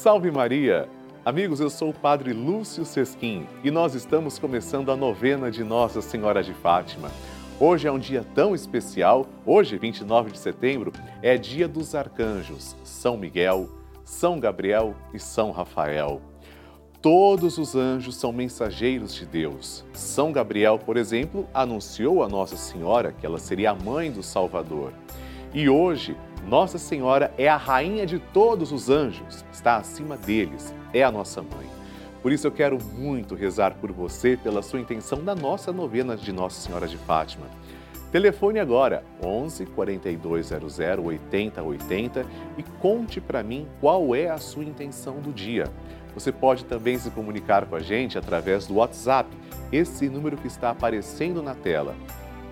Salve Maria! Amigos, eu sou o Padre Lúcio Sesquim e nós estamos começando a novena de Nossa Senhora de Fátima. Hoje é um dia tão especial, hoje, 29 de setembro, é dia dos arcanjos São Miguel, São Gabriel e São Rafael. Todos os anjos são mensageiros de Deus. São Gabriel, por exemplo, anunciou a Nossa Senhora que ela seria a mãe do Salvador. E hoje, Nossa Senhora é a rainha de todos os anjos, está acima deles é a nossa mãe. Por isso eu quero muito rezar por você, pela sua intenção da nossa novena de Nossa Senhora de Fátima. Telefone agora 11 4200 8080 e conte para mim qual é a sua intenção do dia. Você pode também se comunicar com a gente através do WhatsApp, esse número que está aparecendo na tela.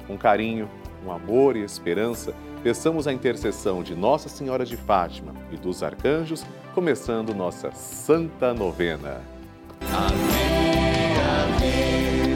Com carinho, com amor e esperança, peçamos a intercessão de Nossa Senhora de Fátima e dos arcanjos, começando nossa Santa Novena. Amém, amém.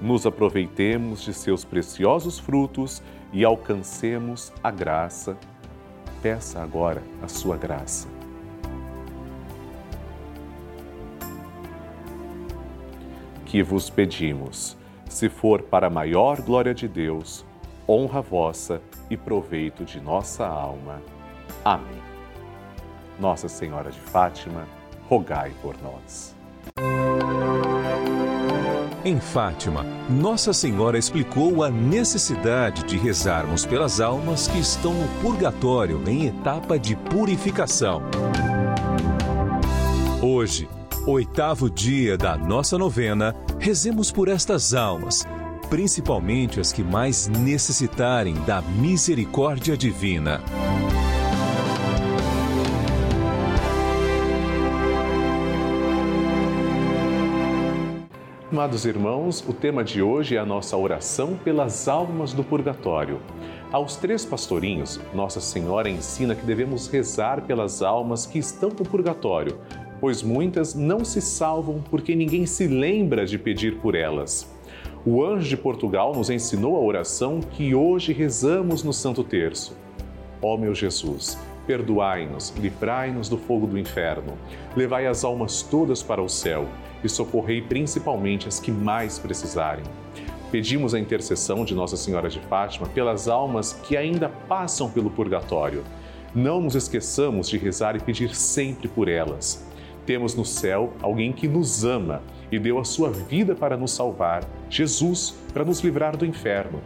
nos aproveitemos de seus preciosos frutos e alcancemos a graça. Peça agora a sua graça. Que vos pedimos, se for para maior glória de Deus, honra vossa e proveito de nossa alma. Amém. Nossa Senhora de Fátima, rogai por nós. Em Fátima, Nossa Senhora explicou a necessidade de rezarmos pelas almas que estão no purgatório em etapa de purificação. Hoje, oitavo dia da nossa novena, rezemos por estas almas, principalmente as que mais necessitarem da misericórdia divina. Amados irmãos, o tema de hoje é a nossa oração pelas almas do purgatório. Aos três pastorinhos, Nossa Senhora ensina que devemos rezar pelas almas que estão no purgatório, pois muitas não se salvam porque ninguém se lembra de pedir por elas. O anjo de Portugal nos ensinou a oração que hoje rezamos no Santo Terço. Ó meu Jesus, perdoai-nos, livrai-nos do fogo do inferno, levai as almas todas para o céu e socorrei principalmente as que mais precisarem. Pedimos a intercessão de Nossa Senhora de Fátima pelas almas que ainda passam pelo purgatório. Não nos esqueçamos de rezar e pedir sempre por elas. Temos no céu alguém que nos ama e deu a sua vida para nos salvar, Jesus, para nos livrar do inferno.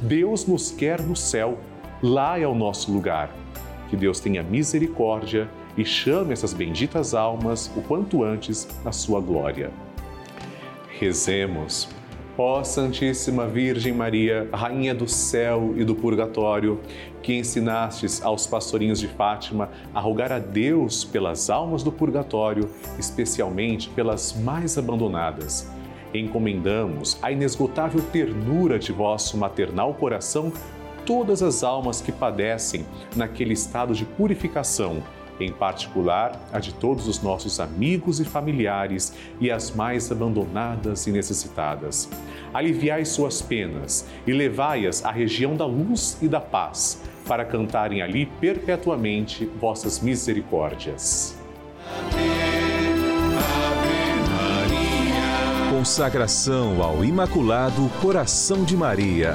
Deus nos quer no céu, lá é o nosso lugar. Que Deus tenha misericórdia e chame essas benditas almas o quanto antes na sua glória. Rezemos. Ó Santíssima Virgem Maria, Rainha do céu e do purgatório, que ensinastes aos pastorinhos de Fátima a rogar a Deus pelas almas do purgatório, especialmente pelas mais abandonadas. Encomendamos a inesgotável ternura de vosso maternal coração todas as almas que padecem naquele estado de purificação em particular a de todos os nossos amigos e familiares e as mais abandonadas e necessitadas. Aliviai suas penas e levai-as à região da luz e da paz, para cantarem ali perpetuamente vossas misericórdias. Consagração ao Imaculado Coração de Maria.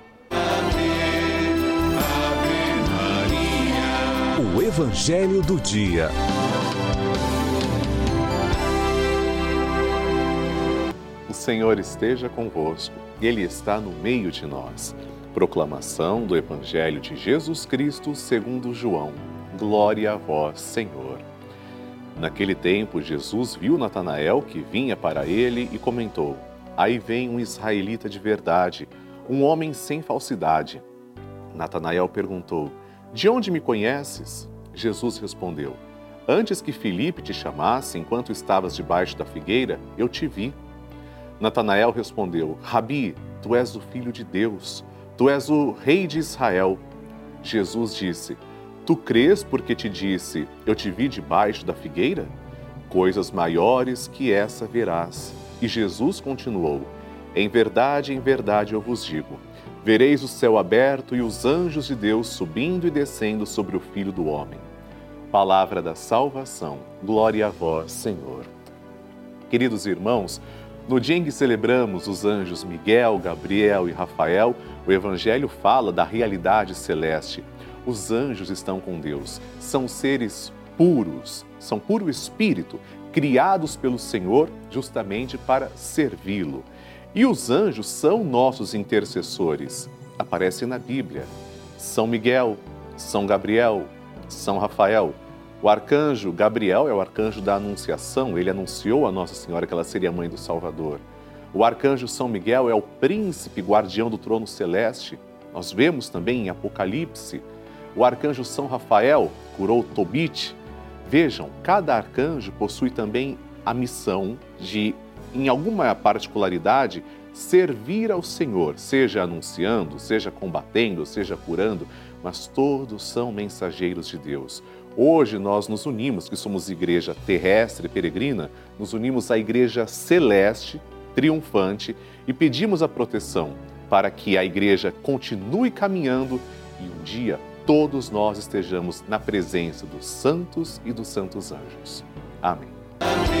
Evangelho do Dia. O Senhor esteja convosco, Ele está no meio de nós. Proclamação do Evangelho de Jesus Cristo segundo João. Glória a vós, Senhor. Naquele tempo, Jesus viu Natanael que vinha para ele e comentou: Aí vem um israelita de verdade, um homem sem falsidade. Natanael perguntou: de onde me conheces? Jesus respondeu: Antes que Filipe te chamasse, enquanto estavas debaixo da figueira, eu te vi. Natanael respondeu: Rabi, tu és o filho de Deus, tu és o rei de Israel. Jesus disse: Tu crês porque te disse: Eu te vi debaixo da figueira? Coisas maiores que essa verás. E Jesus continuou: Em verdade, em verdade eu vos digo Vereis o céu aberto e os anjos de Deus subindo e descendo sobre o Filho do Homem. Palavra da salvação. Glória a vós, Senhor. Queridos irmãos, no dia em que celebramos os anjos Miguel, Gabriel e Rafael, o Evangelho fala da realidade celeste. Os anjos estão com Deus, são seres puros, são puro espírito, criados pelo Senhor justamente para servi-lo. E os anjos são nossos intercessores. Aparece na Bíblia. São Miguel, São Gabriel, São Rafael. O arcanjo Gabriel é o arcanjo da Anunciação, ele anunciou a Nossa Senhora que ela seria mãe do Salvador. O arcanjo São Miguel é o príncipe guardião do trono celeste. Nós vemos também em Apocalipse. O arcanjo São Rafael curou Tobit. Vejam, cada arcanjo possui também a missão de, em alguma particularidade, servir ao Senhor, seja anunciando, seja combatendo, seja curando, mas todos são mensageiros de Deus. Hoje nós nos unimos, que somos igreja terrestre peregrina, nos unimos à igreja celeste, triunfante, e pedimos a proteção para que a igreja continue caminhando e um dia todos nós estejamos na presença dos santos e dos santos anjos. Amém. Ave,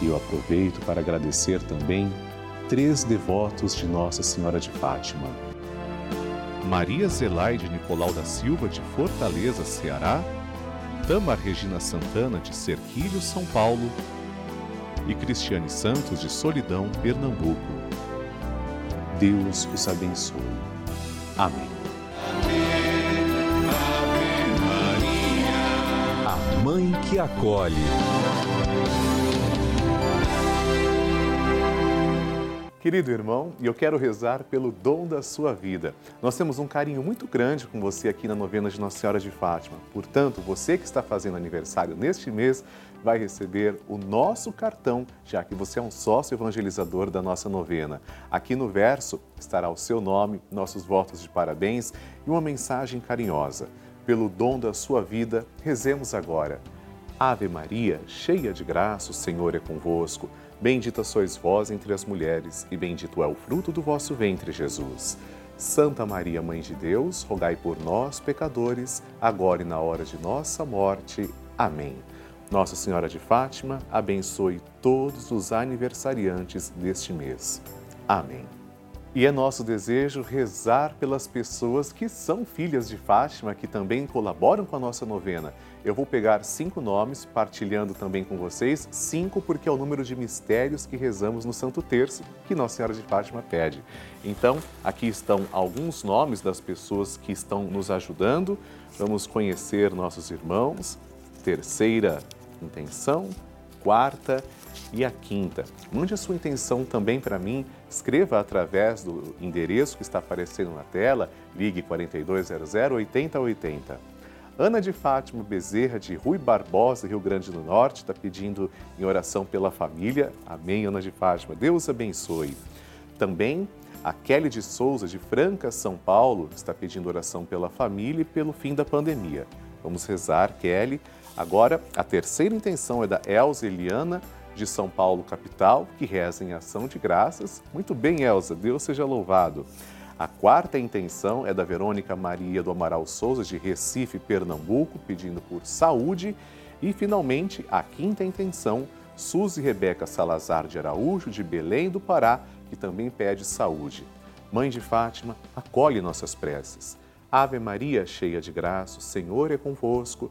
E eu aproveito para agradecer também três devotos de Nossa Senhora de Fátima. Maria Zelaide Nicolau da Silva, de Fortaleza, Ceará Tamar Regina Santana, de Serquilho, São Paulo, e Cristiane Santos, de Solidão, Pernambuco. Deus os abençoe. Amém. A Mãe que acolhe. Querido irmão, e eu quero rezar pelo dom da sua vida. Nós temos um carinho muito grande com você aqui na novena de Nossa Senhora de Fátima. Portanto, você que está fazendo aniversário neste mês vai receber o nosso cartão, já que você é um sócio evangelizador da nossa novena. Aqui no verso estará o seu nome, nossos votos de parabéns e uma mensagem carinhosa. Pelo dom da sua vida, rezemos agora. Ave Maria, cheia de graça, o Senhor é convosco. Bendita sois vós entre as mulheres, e bendito é o fruto do vosso ventre, Jesus. Santa Maria, Mãe de Deus, rogai por nós, pecadores, agora e na hora de nossa morte. Amém. Nossa Senhora de Fátima, abençoe todos os aniversariantes deste mês. Amém. E é nosso desejo rezar pelas pessoas que são filhas de Fátima, que também colaboram com a nossa novena. Eu vou pegar cinco nomes, partilhando também com vocês, cinco porque é o número de mistérios que rezamos no Santo Terço, que Nossa Senhora de Fátima pede. Então, aqui estão alguns nomes das pessoas que estão nos ajudando. Vamos conhecer nossos irmãos. Terceira intenção, quarta e a quinta. Mande a sua intenção também para mim, escreva através do endereço que está aparecendo na tela, ligue 4200 8080. Ana de Fátima Bezerra, de Rui Barbosa, Rio Grande do Norte, está pedindo em oração pela família. Amém, Ana de Fátima. Deus abençoe. Também a Kelly de Souza, de Franca, São Paulo, está pedindo oração pela família e pelo fim da pandemia. Vamos rezar, Kelly. Agora, a terceira intenção é da Elza Eliana, de São Paulo, capital, que reza em ação de graças. Muito bem, Elza, Deus seja louvado. A quarta intenção é da Verônica Maria do Amaral Souza, de Recife, Pernambuco, pedindo por saúde. E, finalmente, a quinta intenção, Suzy Rebeca Salazar de Araújo, de Belém do Pará, que também pede saúde. Mãe de Fátima, acolhe nossas preces. Ave Maria, cheia de graça, o Senhor é convosco.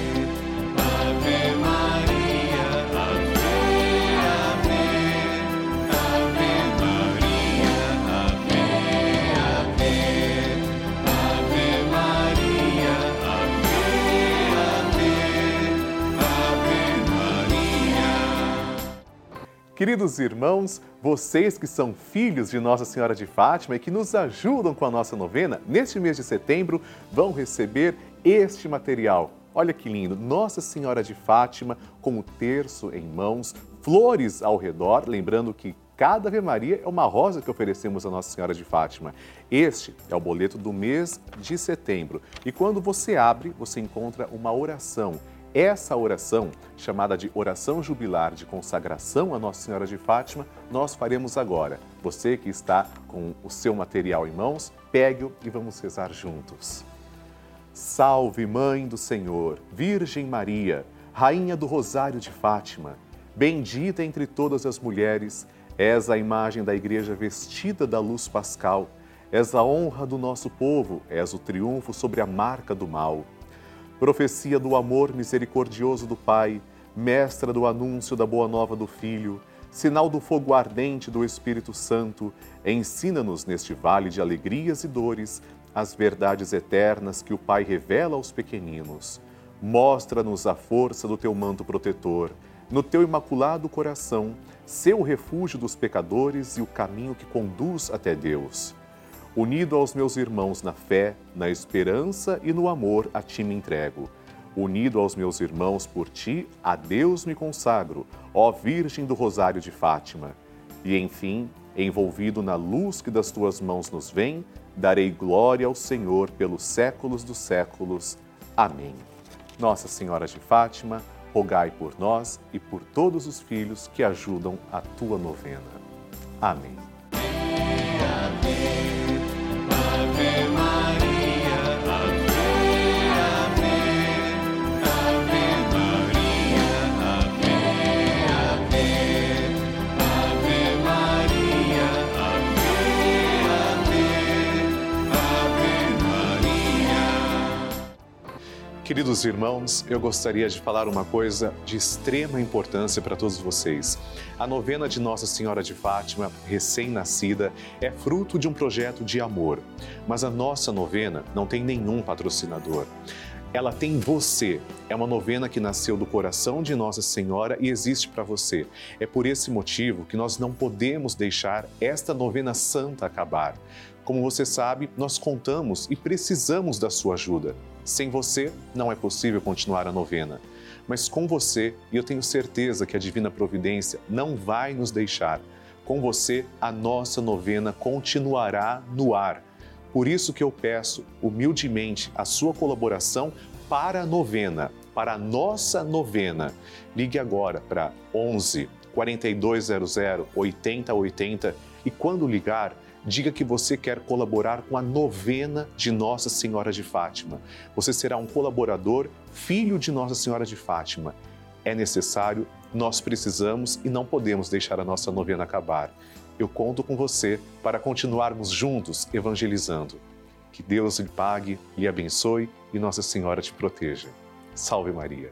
Queridos irmãos, vocês que são filhos de Nossa Senhora de Fátima e que nos ajudam com a nossa novena, neste mês de setembro vão receber este material. Olha que lindo! Nossa Senhora de Fátima com o terço em mãos, flores ao redor, lembrando que cada Ave Maria é uma rosa que oferecemos a Nossa Senhora de Fátima. Este é o boleto do mês de setembro. E quando você abre, você encontra uma oração essa oração, chamada de oração jubilar de consagração a Nossa Senhora de Fátima, nós faremos agora. Você que está com o seu material em mãos, pegue-o e vamos rezar juntos. Salve, Mãe do Senhor, Virgem Maria, Rainha do Rosário de Fátima, bendita entre todas as mulheres, és a imagem da Igreja vestida da luz pascal, és a honra do nosso povo, és o triunfo sobre a marca do mal profecia do amor misericordioso do Pai, mestra do anúncio da boa nova do Filho, sinal do fogo ardente do Espírito Santo, ensina-nos neste vale de alegrias e dores as verdades eternas que o Pai revela aos pequeninos. Mostra-nos a força do teu manto protetor, no teu imaculado coração, seu refúgio dos pecadores e o caminho que conduz até Deus. Unido aos meus irmãos na fé, na esperança e no amor, a ti me entrego. Unido aos meus irmãos por ti, a Deus me consagro, ó Virgem do Rosário de Fátima. E enfim, envolvido na luz que das tuas mãos nos vem, darei glória ao Senhor pelos séculos dos séculos. Amém. Nossa Senhora de Fátima, rogai por nós e por todos os filhos que ajudam a tua novena. Amém. Queridos irmãos, eu gostaria de falar uma coisa de extrema importância para todos vocês. A novena de Nossa Senhora de Fátima, recém-nascida, é fruto de um projeto de amor. Mas a nossa novena não tem nenhum patrocinador. Ela tem você. É uma novena que nasceu do coração de Nossa Senhora e existe para você. É por esse motivo que nós não podemos deixar esta novena santa acabar. Como você sabe, nós contamos e precisamos da sua ajuda. Sem você, não é possível continuar a novena. Mas com você, e eu tenho certeza que a Divina Providência não vai nos deixar, com você, a nossa novena continuará no ar. Por isso que eu peço humildemente a sua colaboração para a novena, para a nossa novena. Ligue agora para 11 4200 8080 e quando ligar, diga que você quer colaborar com a novena de Nossa Senhora de Fátima. Você será um colaborador, filho de Nossa Senhora de Fátima. É necessário, nós precisamos e não podemos deixar a nossa novena acabar. Eu conto com você para continuarmos juntos evangelizando. Que Deus lhe pague, lhe abençoe e Nossa Senhora te proteja. Salve Maria.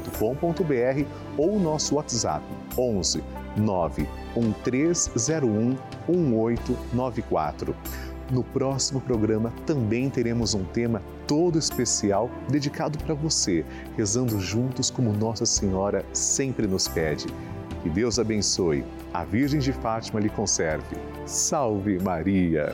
pelavida.redevida.com.br ou o nosso WhatsApp 11 91301 1894. No próximo programa também teremos um tema todo especial dedicado para você, rezando juntos como Nossa Senhora sempre nos pede. Que Deus abençoe, a Virgem de Fátima lhe conserve. Salve Maria!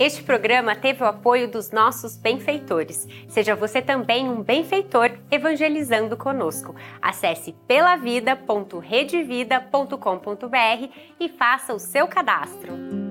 Este programa teve o apoio dos nossos benfeitores. Seja você também um benfeitor evangelizando conosco. Acesse pelavida.redevida.com.br e faça o seu cadastro.